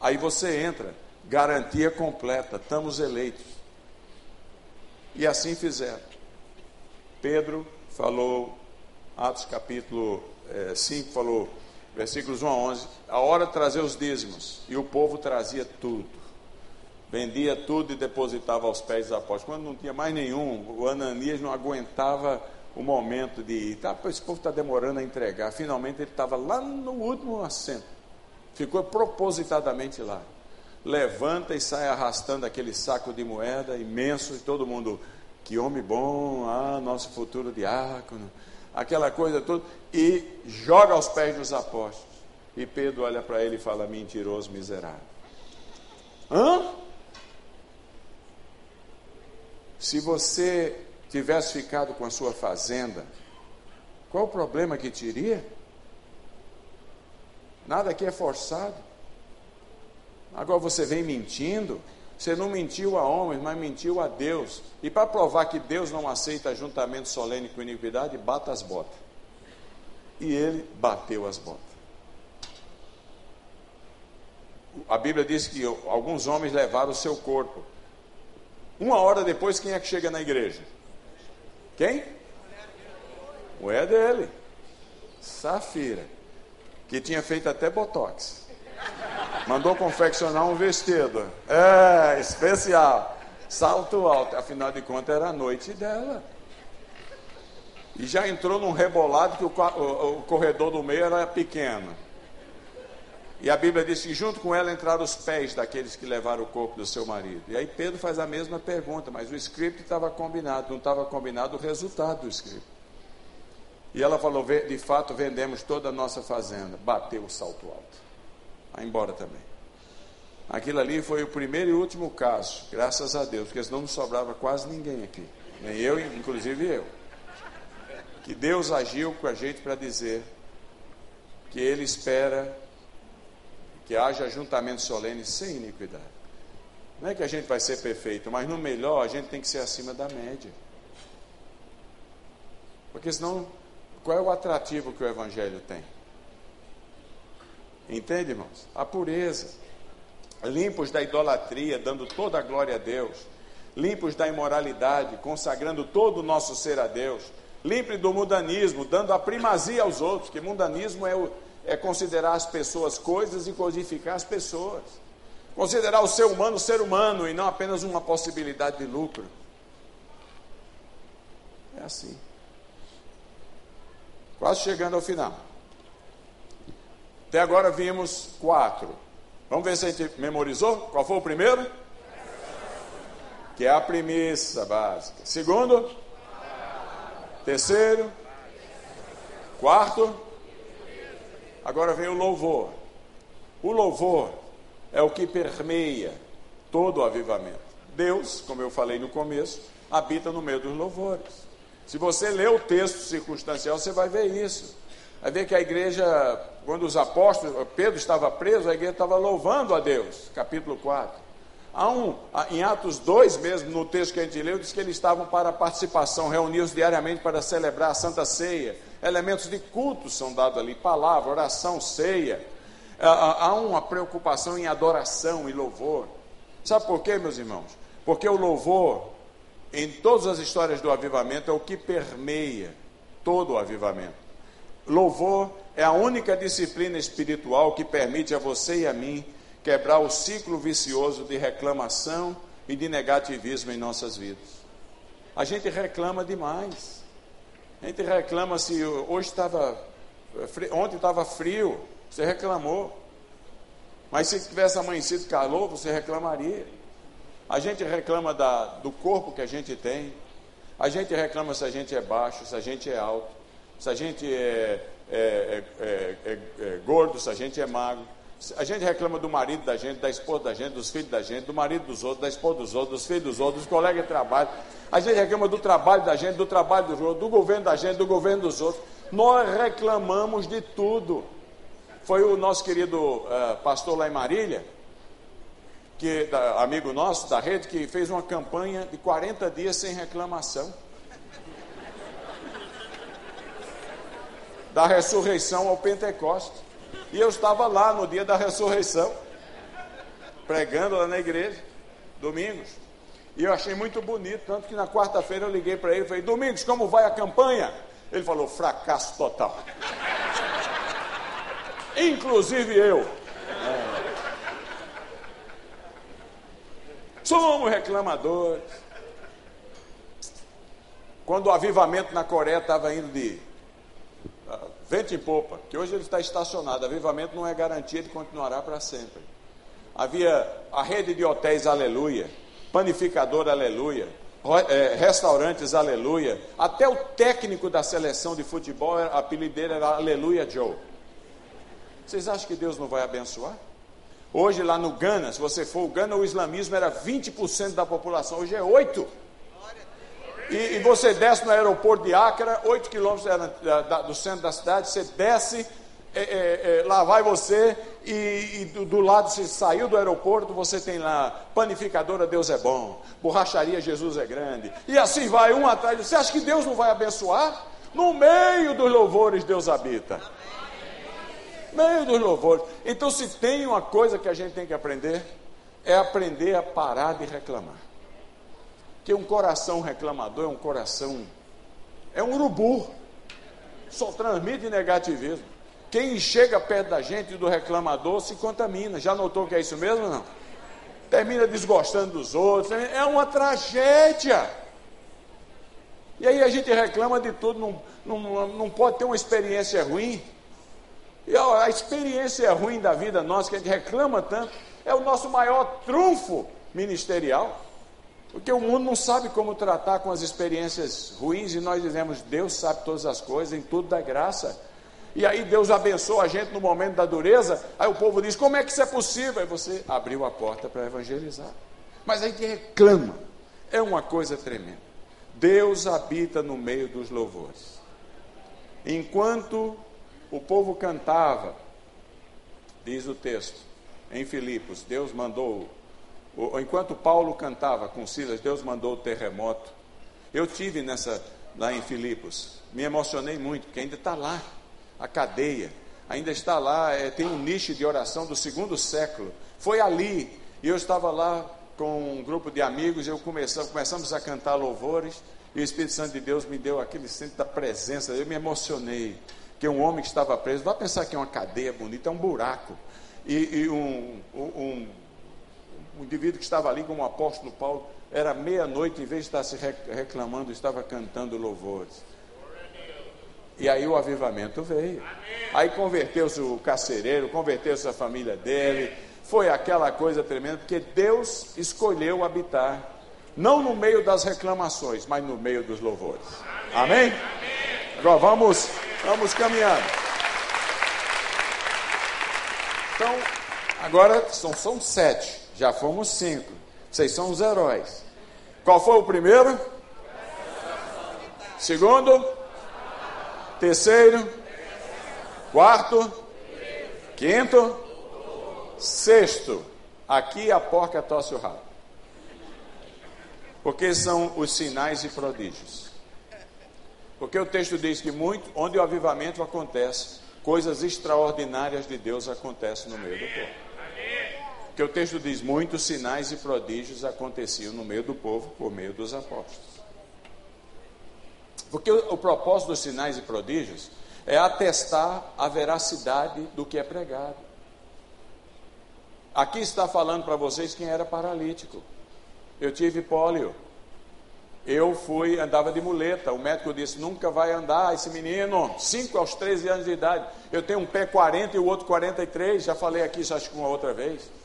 S2: aí você entra, garantia completa, estamos eleitos. E assim fizeram. Pedro falou, Atos capítulo é, 5, falou, versículos 1 a 11, a hora de trazer os dízimos, e o povo trazia tudo. Vendia tudo e depositava aos pés dos apóstolos. Quando não tinha mais nenhum, o Ananias não aguentava o momento de ir. Tá, esse povo está demorando a entregar. Finalmente ele estava lá no último assento. Ficou propositadamente lá. Levanta e sai arrastando aquele saco de moeda imenso e todo mundo, que homem bom, ah, nosso futuro diácono, aquela coisa toda, e joga aos pés dos apóstolos. E Pedro olha para ele e fala: mentiroso, miserável. Hã? Se você tivesse ficado com a sua fazenda, qual o problema que teria? Nada aqui é forçado. Agora você vem mentindo. Você não mentiu a homens, mas mentiu a Deus. E para provar que Deus não aceita ajuntamento solene com iniquidade, bata as botas. E ele bateu as botas. a Bíblia diz que alguns homens levaram o seu corpo. Uma hora depois, quem é que chega na igreja? Quem? É dele. Safira. Que tinha feito até botox. Mandou confeccionar um vestido. É, especial. Salto alto. Afinal de contas, era a noite dela. E já entrou num rebolado que o, o, o corredor do meio era pequeno. E a Bíblia diz que junto com ela entraram os pés daqueles que levaram o corpo do seu marido. E aí Pedro faz a mesma pergunta, mas o script estava combinado, não estava combinado o resultado do script. E ela falou: de fato, vendemos toda a nossa fazenda. Bateu o salto alto. Vai embora também. Aquilo ali foi o primeiro e último caso, graças a Deus, porque senão não sobrava quase ninguém aqui. Nem eu, inclusive eu. Que Deus agiu com a gente para dizer que Ele espera que haja ajuntamento solene sem iniquidade. Não é que a gente vai ser perfeito, mas no melhor a gente tem que ser acima da média. Porque senão, qual é o atrativo que o Evangelho tem? Entende, irmãos? A pureza. Limpos da idolatria, dando toda a glória a Deus. Limpos da imoralidade, consagrando todo o nosso ser a Deus. Limpos do mundanismo, dando a primazia aos outros, que mundanismo é o, é considerar as pessoas coisas e codificar as pessoas. Considerar o ser humano ser humano e não apenas uma possibilidade de lucro. É assim. Quase chegando ao final. Até agora vimos quatro. Vamos ver se a gente memorizou? Qual foi o primeiro? Que é a premissa básica. Segundo? Terceiro? Quarto? Agora vem o louvor. O louvor é o que permeia todo o avivamento. Deus, como eu falei no começo, habita no meio dos louvores. Se você ler o texto circunstancial, você vai ver isso. Vai ver que a igreja, quando os apóstolos, Pedro estava preso, a igreja estava louvando a Deus. Capítulo 4. Há um, em Atos 2 mesmo, no texto que a gente leu, diz que eles estavam para participação, reunidos diariamente para celebrar a Santa Ceia. Elementos de culto são dados ali, palavra, oração, ceia. Há uma preocupação em adoração e louvor. Sabe por quê, meus irmãos? Porque o louvor, em todas as histórias do avivamento, é o que permeia todo o avivamento. Louvor é a única disciplina espiritual que permite a você e a mim quebrar o ciclo vicioso de reclamação e de negativismo em nossas vidas. A gente reclama demais. A gente reclama se hoje estava ontem estava frio, você reclamou. Mas se tivesse amanhecido calor, você reclamaria. A gente reclama da, do corpo que a gente tem. A gente reclama se a gente é baixo, se a gente é alto, se a gente é, é, é, é gordo, se a gente é magro. A gente reclama do marido da gente, da esposa da gente, dos filhos da gente, do marido dos outros, da esposa dos outros, dos filhos dos outros, dos colegas de trabalho. A gente reclama do trabalho da gente, do trabalho dos outros, do governo da gente, do governo dos outros. Nós reclamamos de tudo. Foi o nosso querido uh, pastor lá em Marília, que, da, amigo nosso da rede, que fez uma campanha de 40 dias sem reclamação. Da ressurreição ao Pentecostes. E eu estava lá no dia da ressurreição, pregando lá na igreja, domingos. E eu achei muito bonito, tanto que na quarta-feira eu liguei para ele e falei: Domingos, como vai a campanha? Ele falou: fracasso total. Inclusive eu. É. Somos reclamadores. Quando o avivamento na Coreia estava indo de Vento em popa, que hoje ele está estacionado. Avivamento não é garantia de continuará para sempre. Havia a rede de hotéis, aleluia. Panificador, aleluia. É, restaurantes, aleluia. Até o técnico da seleção de futebol, a apelido dele era Aleluia Joe. Vocês acham que Deus não vai abençoar? Hoje lá no Gana, se você for o Gana, o islamismo era 20% da população, hoje é 8%. E, e, você desce no aeroporto de Acre, 8 quilômetros do centro da cidade, você desce, é, é, é, lá vai você, e, e do, do, lado, você saiu do aeroporto, você tem lá panificadora Deus é bom, borracharia Jesus é grande, e assim vai um atrás. Você acha que Deus não vai abençoar? No meio dos louvores Deus habita. Meio dos louvores. Então, se tem uma coisa que a gente tem que aprender, é aprender a parar de reclamar. Que um coração reclamador é um coração, é um urubu, só transmite negativismo. Quem chega perto da gente do reclamador se contamina. Já notou que é isso mesmo não? Termina desgostando dos outros. É uma tragédia. E aí a gente reclama de tudo, não, não, não pode ter uma experiência ruim. E a experiência ruim da vida nossa, que a gente reclama tanto, é o nosso maior trunfo ministerial. Porque o mundo não sabe como tratar com as experiências ruins e nós dizemos, Deus sabe todas as coisas, em tudo dá graça. E aí Deus abençoa a gente no momento da dureza, aí o povo diz, como é que isso é possível? Aí você abriu a porta para evangelizar. Mas a gente reclama. É uma coisa tremenda. Deus habita no meio dos louvores. Enquanto o povo cantava, diz o texto, em Filipos, Deus mandou enquanto Paulo cantava com Silas, Deus mandou o terremoto. Eu tive nessa lá em Filipos, me emocionei muito, porque ainda está lá a cadeia, ainda está lá, é, tem um nicho de oração do segundo século. Foi ali, e eu estava lá com um grupo de amigos, eu começamos, começamos a cantar louvores, e o Espírito Santo de Deus me deu aquele centro da presença, eu me emocionei, que um homem que estava preso, vai pensar que é uma cadeia bonita, é um buraco, e, e um, um o indivíduo que estava ali como o apóstolo Paulo, era meia-noite, em vez de estar se reclamando, estava cantando louvores. E aí o avivamento veio. Aí converteu-se o carcereiro, converteu-se a família dele. Foi aquela coisa tremenda, porque Deus escolheu habitar, não no meio das reclamações, mas no meio dos louvores. Amém? Agora vamos, vamos caminhando. Então, agora são, são sete. Já fomos cinco. Vocês são os heróis. Qual foi o primeiro? Segundo? Terceiro? Quarto? Quinto? Sexto. Aqui a porca tosse o rabo. Porque são os sinais e prodígios. Porque o texto diz que muito, onde o avivamento acontece, coisas extraordinárias de Deus acontecem no meio do povo. Porque o texto diz: muitos sinais e prodígios aconteciam no meio do povo por meio dos apóstolos. Porque o, o propósito dos sinais e prodígios é atestar a veracidade do que é pregado. Aqui está falando para vocês quem era paralítico. Eu tive pólio. Eu fui, andava de muleta. O médico disse: nunca vai andar esse menino, 5 aos 13 anos de idade. Eu tenho um pé 40 e o outro 43. Já falei aqui, isso acho que uma outra vez.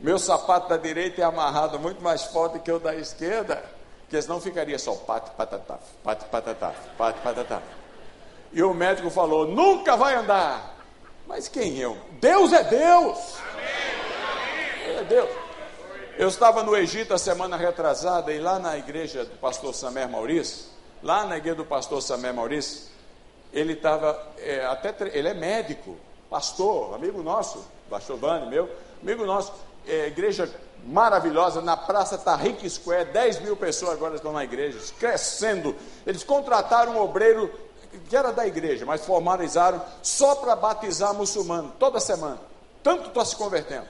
S2: Meu sapato da direita é amarrado muito mais forte que o da esquerda, porque senão ficaria só pat patatá, pat patatá, pat patatá. E o médico falou: nunca vai andar. Mas quem eu? Deus é Deus. Deus é Deus. Eu estava no Egito a semana retrasada e lá na igreja do pastor Samer Maurício, lá na igreja do pastor Samer Maurício, ele estava, é, até ele é médico, pastor, amigo nosso, pastor meu, amigo nosso é, igreja maravilhosa na Praça Tarrique Square, 10 mil pessoas agora estão na igreja, crescendo. Eles contrataram um obreiro que era da igreja, mas formalizaram só para batizar muçulmano, toda semana. Tanto está se convertendo.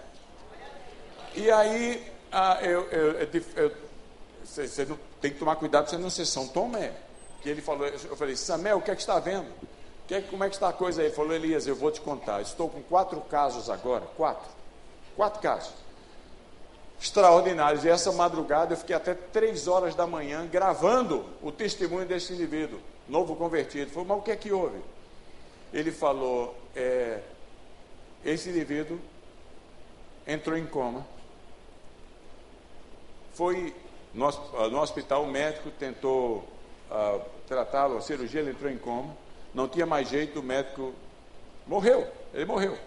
S2: E aí, ah, eu, eu, eu, você, não, tem que tomar cuidado para você não ser São Tomé. Que ele falou, eu falei, Samuel, o que é que está vendo? Que, como é que está a coisa aí? Ele falou, Elias, eu vou te contar. Estou com quatro casos agora, quatro. Quatro casos extraordinários. E essa madrugada eu fiquei até três horas da manhã gravando o testemunho desse indivíduo, novo convertido. Falei, mas o que é que houve? Ele falou, é, esse indivíduo entrou em coma. Foi no, no hospital, o médico tentou uh, tratá-lo, a cirurgia, ele entrou em coma. Não tinha mais jeito, o médico morreu, ele morreu.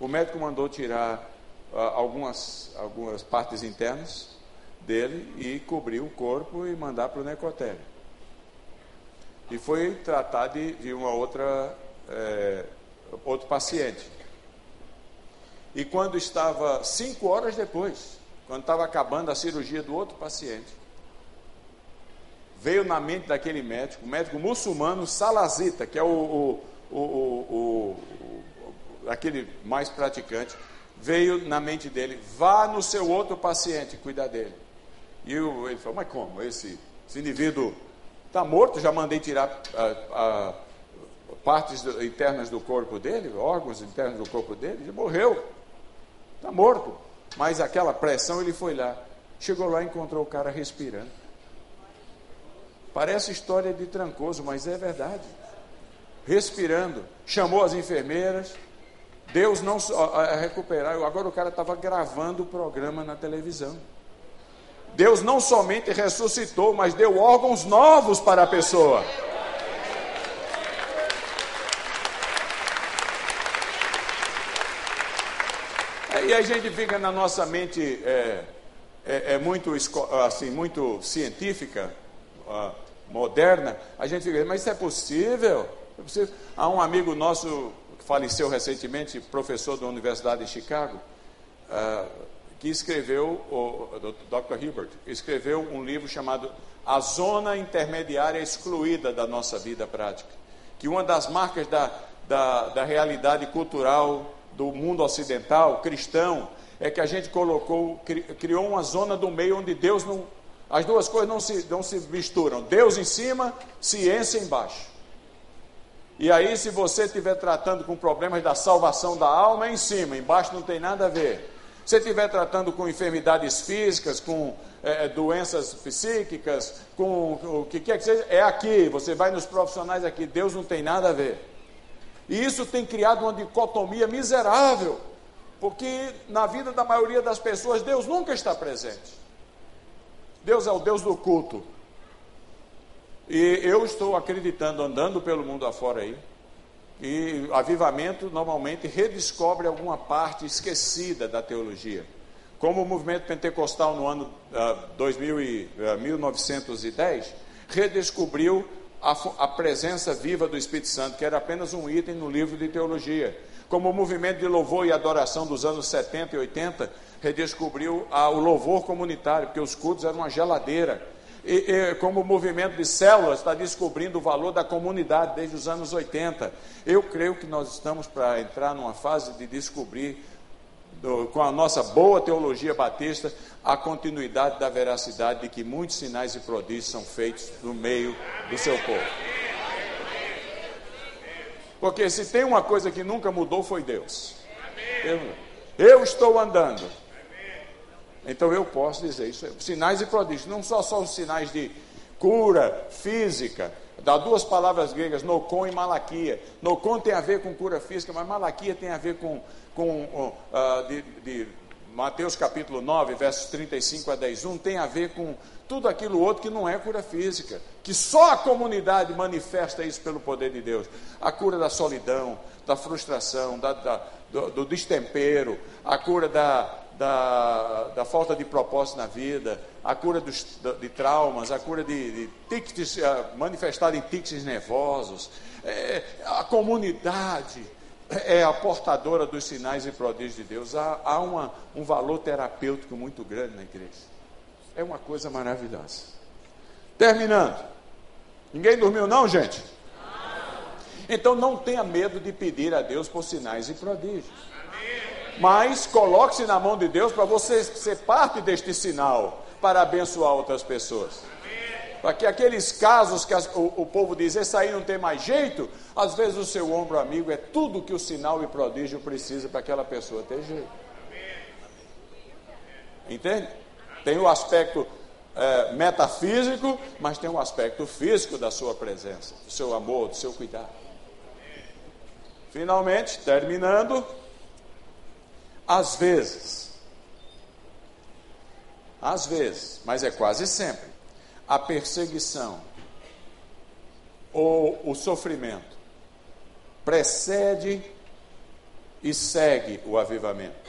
S2: O médico mandou tirar algumas, algumas partes internas dele e cobrir o corpo e mandar para o necrotério. E foi tratar de, de uma outra, é, outro paciente. E quando estava cinco horas depois, quando estava acabando a cirurgia do outro paciente, veio na mente daquele médico, médico muçulmano Salazita, que é o, o, o, o, aquele mais praticante, veio na mente dele: vá no seu outro paciente cuidar dele. E eu, ele falou: mas como? Esse, esse indivíduo está morto, já mandei tirar a, a, partes internas do corpo dele, órgãos internos do corpo dele, já morreu, está morto. Mas aquela pressão, ele foi lá. Chegou lá e encontrou o cara respirando. Parece história de trancoso, mas é verdade. Respirando, chamou as enfermeiras. Deus não a recuperar. Agora o cara estava gravando o programa na televisão. Deus não somente ressuscitou, mas deu órgãos novos para a pessoa. E a gente fica na nossa mente é, é, é muito assim muito científica, moderna. A gente fica, mas isso é possível? é possível? Há um amigo nosso faleceu recentemente, professor da Universidade de Chicago, uh, que escreveu, o, o Dr. Hilbert, escreveu um livro chamado A Zona Intermediária Excluída da Nossa Vida Prática. Que uma das marcas da, da, da realidade cultural do mundo ocidental, cristão, é que a gente colocou, criou uma zona do meio onde Deus não. As duas coisas não se, não se misturam. Deus em cima, ciência embaixo. E aí, se você estiver tratando com problemas da salvação da alma, é em cima, embaixo não tem nada a ver. Se estiver tratando com enfermidades físicas, com é, doenças psíquicas, com o que quer que seja, é aqui. Você vai nos profissionais aqui. Deus não tem nada a ver. E isso tem criado uma dicotomia miserável, porque na vida da maioria das pessoas Deus nunca está presente. Deus é o Deus do culto. E eu estou acreditando, andando pelo mundo afora aí, que avivamento normalmente redescobre alguma parte esquecida da teologia. Como o movimento pentecostal no ano uh, 2000 e, uh, 1910 redescobriu a, a presença viva do Espírito Santo, que era apenas um item no livro de teologia. Como o movimento de louvor e adoração dos anos 70 e 80 redescobriu a, o louvor comunitário, porque os cultos eram uma geladeira. E, como o movimento de células está descobrindo o valor da comunidade desde os anos 80. Eu creio que nós estamos para entrar numa fase de descobrir do, com a nossa boa teologia batista, a continuidade da veracidade de que muitos sinais e prodígios são feitos no meio do seu povo. Porque se tem uma coisa que nunca mudou foi Deus. Eu, eu estou andando. Então eu posso dizer isso. Sinais e prodígios, não só são sinais de cura física, Dá duas palavras gregas, nocon e malaquia. Nocon tem a ver com cura física, mas malaquia tem a ver com, com uh, de, de, Mateus capítulo 9, versos 35 a 10, 1, tem a ver com tudo aquilo outro que não é cura física, que só a comunidade manifesta isso pelo poder de Deus. A cura da solidão, da frustração, da, da, do, do destempero, a cura da, da, da falta de propósito na vida, a cura dos, de traumas, a cura de, de tics, manifestada em tics nervosos. É, a comunidade é a portadora dos sinais e prodígios de Deus. Há, há uma, um valor terapêutico muito grande na igreja. É uma coisa maravilhosa. Terminando. Ninguém dormiu, não, gente? Então não tenha medo de pedir a Deus por sinais e prodígios. Mas coloque-se na mão de Deus para você ser parte deste sinal para abençoar outras pessoas. Para que aqueles casos que as, o, o, povo diz, esse aí não tem mais jeito, às vezes o seu ombro amigo é tudo que o sinal e prodígio precisa para aquela pessoa ter jeito. Entende? Tem o aspecto é, metafísico, mas tem o aspecto físico da sua presença, do seu amor, do seu cuidado. Finalmente, terminando, às vezes, às vezes, mas é quase sempre, a perseguição ou o sofrimento precede e segue o avivamento.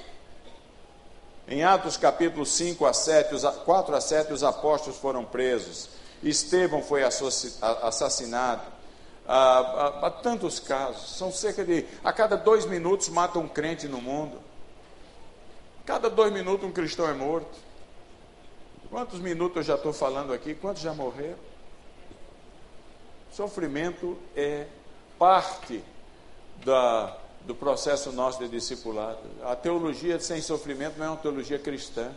S2: Em Atos capítulo 5 a 7, 4 a 7, os apóstolos foram presos. Estevão foi assassinado. Há, há, há, tantos casos, são cerca de. A cada dois minutos mata um crente no mundo. Cada dois minutos um cristão é morto. Quantos minutos eu já estou falando aqui? Quantos já morreram? Sofrimento é parte da, do processo nosso de discipulado. A teologia sem sofrimento não é uma teologia cristã.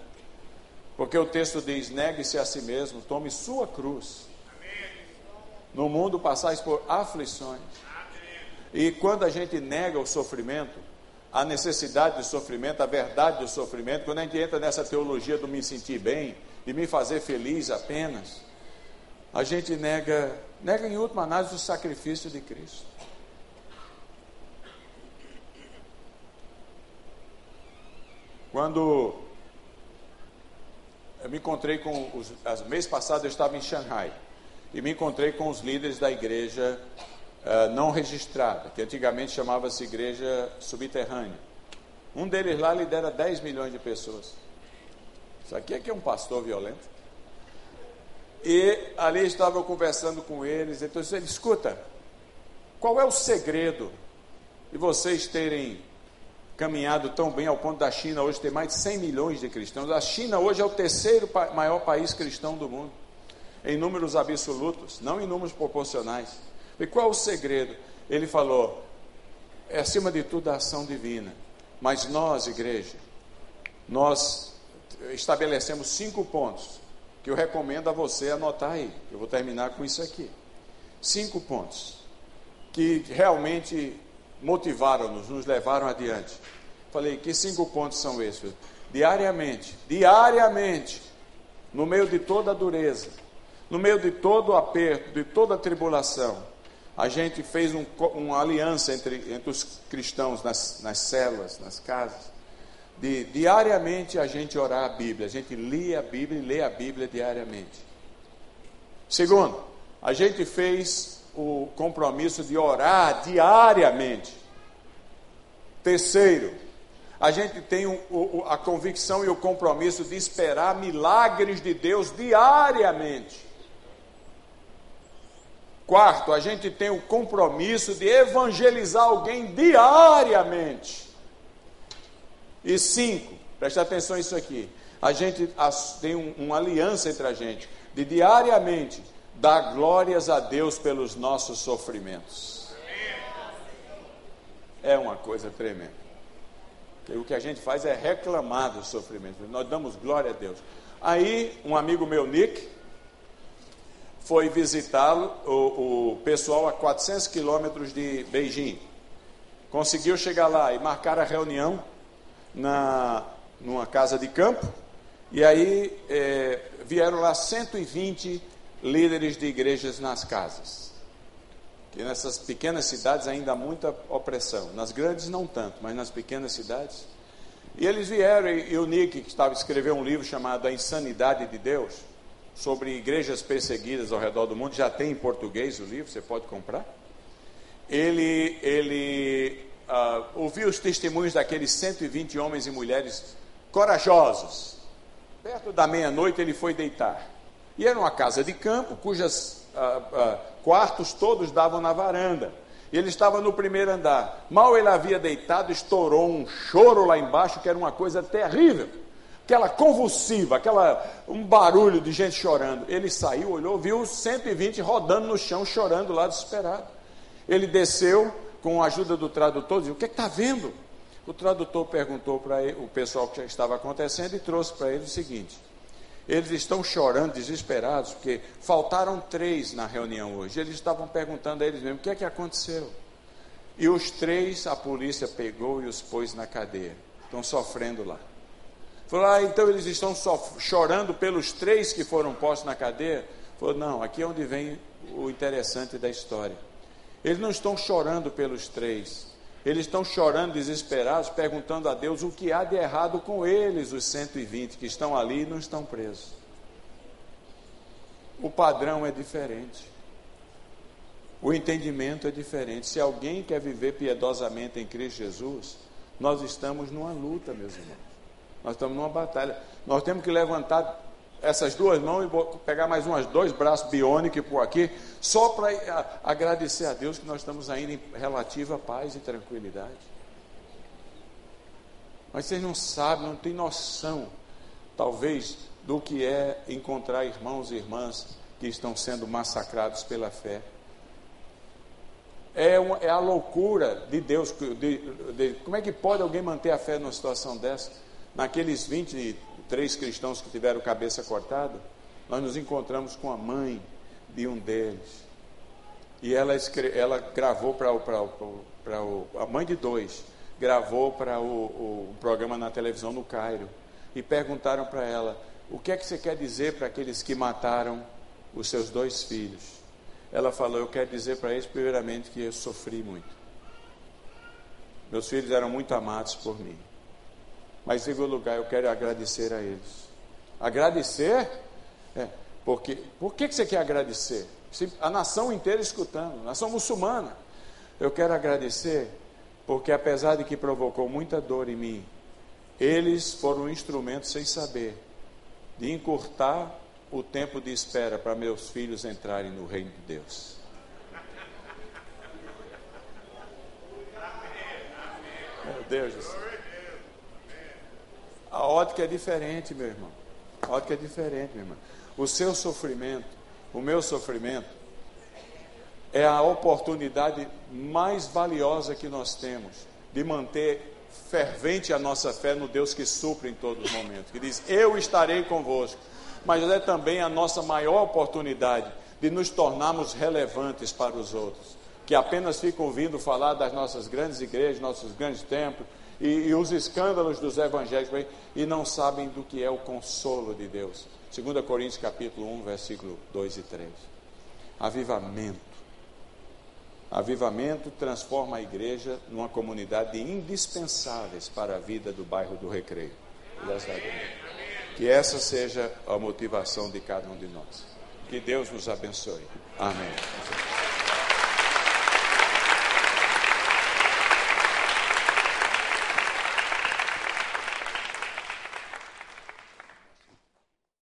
S2: Porque o texto diz: negue-se a si mesmo, tome sua cruz. No mundo passais por aflições. E quando a gente nega o sofrimento, a necessidade do sofrimento, a verdade do sofrimento, quando a gente entra nessa teologia do me sentir bem, de me fazer feliz apenas, a gente nega, nega em última análise o sacrifício de Cristo. Quando eu me encontrei com os, mês passado eu estava em Xangai e me encontrei com os líderes da igreja uh, não registrada, que antigamente chamava-se igreja subterrânea. Um deles lá lidera 10 milhões de pessoas. Isso aqui é que é um pastor violento. E ali estava conversando com eles, então eu disse, escuta, qual é o segredo de vocês terem caminhado tão bem ao ponto da China hoje ter mais de 100 milhões de cristãos. A China hoje é o terceiro maior país cristão do mundo, em números absolutos, não em números proporcionais. E qual o segredo? Ele falou: é acima de tudo a ação divina. Mas nós, igreja, nós estabelecemos cinco pontos que eu recomendo a você anotar aí. Eu vou terminar com isso aqui. Cinco pontos que realmente motivaram-nos, nos levaram adiante. Falei, que cinco pontos são esses? Diariamente, diariamente, no meio de toda a dureza, no meio de todo o aperto, de toda a tribulação, a gente fez um, uma aliança entre, entre os cristãos nas, nas células, nas casas, de diariamente a gente orar a Bíblia, a gente lia a Bíblia e lê a Bíblia diariamente. Segundo, a gente fez o compromisso de orar diariamente. Terceiro, a gente tem o, o, a convicção e o compromisso de esperar milagres de Deus diariamente. Quarto, a gente tem o compromisso de evangelizar alguém diariamente. E cinco, preste atenção nisso aqui. A gente tem um, uma aliança entre a gente de diariamente dar glórias a Deus pelos nossos sofrimentos. É uma coisa tremenda. O que a gente faz é reclamar do sofrimento. Nós damos glória a Deus. Aí, um amigo meu, Nick, foi visitá-lo, o, o, pessoal a 400 quilômetros de Beijing. Conseguiu chegar lá e marcar a reunião na, numa casa de campo. E aí é, vieram lá 120 líderes de igrejas nas casas. Que nessas pequenas cidades ainda há muita opressão. Nas grandes não tanto, mas nas pequenas cidades. E eles vieram, e o Nick, que estava escreveu um livro chamado A Insanidade de Deus, sobre igrejas perseguidas ao redor do mundo, já tem em português o livro, você pode comprar. Ele, ele uh, ouviu os testemunhos daqueles 120 homens e mulheres corajosos. Perto da meia-noite ele foi deitar. E era uma casa de campo, cujos ah, ah, quartos todos davam na varanda. Ele estava no primeiro andar. Mal ele havia deitado, estourou um choro lá embaixo, que era uma coisa terrível. Aquela convulsiva, aquela, um barulho de gente chorando. Ele saiu, olhou, viu 120 rodando no chão, chorando lá, desesperado. Ele desceu com a ajuda do tradutor, disse: O que é está vendo? O tradutor perguntou para o pessoal que estava acontecendo e trouxe para ele o seguinte: eles estão chorando, desesperados, porque faltaram três na reunião hoje. Eles estavam perguntando a eles mesmos: o que é que aconteceu? E os três a polícia pegou e os pôs na cadeia. Estão sofrendo lá. Falou: ah, então eles estão chorando pelos três que foram postos na cadeia? Falou: não, aqui é onde vem o interessante da história. Eles não estão chorando pelos três, eles estão chorando, desesperados, perguntando a Deus o que há de errado com eles, os 120 que estão ali e não estão presos. O padrão é diferente. O entendimento é diferente. Se alguém quer viver piedosamente em Cristo Jesus, nós estamos numa luta, meus irmãos. Nós estamos numa batalha. Nós temos que levantar essas duas mãos e pegar mais umas dois braços biônicos por aqui, só para agradecer a Deus que nós estamos ainda em relativa paz e tranquilidade. Mas vocês não sabem, não têm noção, talvez, do que é encontrar irmãos e irmãs que estão sendo massacrados pela fé. É, uma, é a loucura de Deus. De, de, como é que pode alguém manter a fé numa situação dessa? Naqueles 23 cristãos que tiveram cabeça cortada, nós nos encontramos com a mãe de um deles. E ela, ela gravou para a mãe de dois, gravou para o, o, o programa na televisão no Cairo. E perguntaram para ela: o que é que você quer dizer para aqueles que mataram os seus dois filhos? Ela falou: Eu quero dizer para eles, primeiramente, que eu sofri muito. Meus filhos eram muito amados por mim. Mas, em segundo lugar, eu quero agradecer a eles. Agradecer? É, porque, por que, você quer agradecer? A nação inteira escutando, nação muçulmana. Eu quero agradecer porque, apesar de que provocou muita dor em mim, eles foram um instrumento, sem saber, de encurtar o tempo de espera para meus filhos entrarem no reino de Deus. Meu Deus do céu. A ótica é diferente, meu irmão. A ótica é diferente, meu irmão. O seu sofrimento, o meu sofrimento, é a oportunidade mais valiosa que nós temos de manter fervente a nossa fé no Deus que supre em todos os momentos, que diz: Eu estarei convosco mas é também a nossa maior oportunidade de nos tornarmos relevantes para os outros, que apenas ficam ouvindo falar das nossas grandes igrejas, nossos grandes templos e, e os escândalos dos evangélicos e não sabem do que é o consolo de Deus. 2 Coríntios capítulo 1, versículo 2 e 3. Avivamento. Avivamento transforma a igreja numa comunidade de indispensáveis para a vida do bairro do Recreio. Que essa seja a motivação de cada um de nós. Que Deus nos abençoe. Amém.